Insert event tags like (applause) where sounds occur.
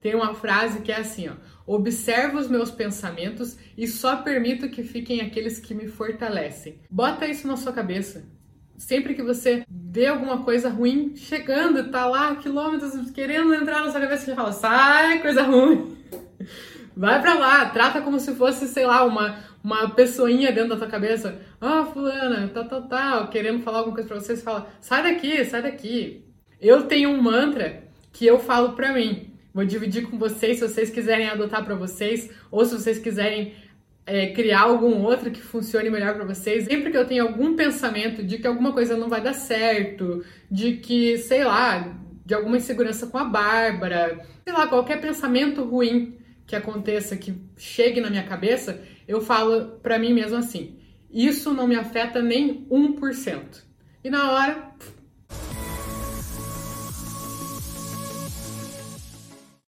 Tem uma frase que é assim, ó: Observo os meus pensamentos e só permito que fiquem aqueles que me fortalecem. Bota isso na sua cabeça. Sempre que você vê alguma coisa ruim chegando, tá lá quilômetros querendo entrar na sua cabeça, você fala: "Sai, coisa ruim". (laughs) Vai pra lá, trata como se fosse, sei lá, uma, uma pessoinha dentro da tua cabeça. Ah, oh, fulana, tal, tal, tal, querendo falar alguma coisa pra você, você fala, sai daqui, sai daqui. Eu tenho um mantra que eu falo pra mim. Vou dividir com vocês se vocês quiserem adotar para vocês ou se vocês quiserem é, criar algum outro que funcione melhor para vocês. Sempre que eu tenho algum pensamento de que alguma coisa não vai dar certo, de que, sei lá, de alguma insegurança com a Bárbara, sei lá, qualquer pensamento ruim que aconteça, que chegue na minha cabeça, eu falo para mim mesmo assim: isso não me afeta nem 1%. E na hora,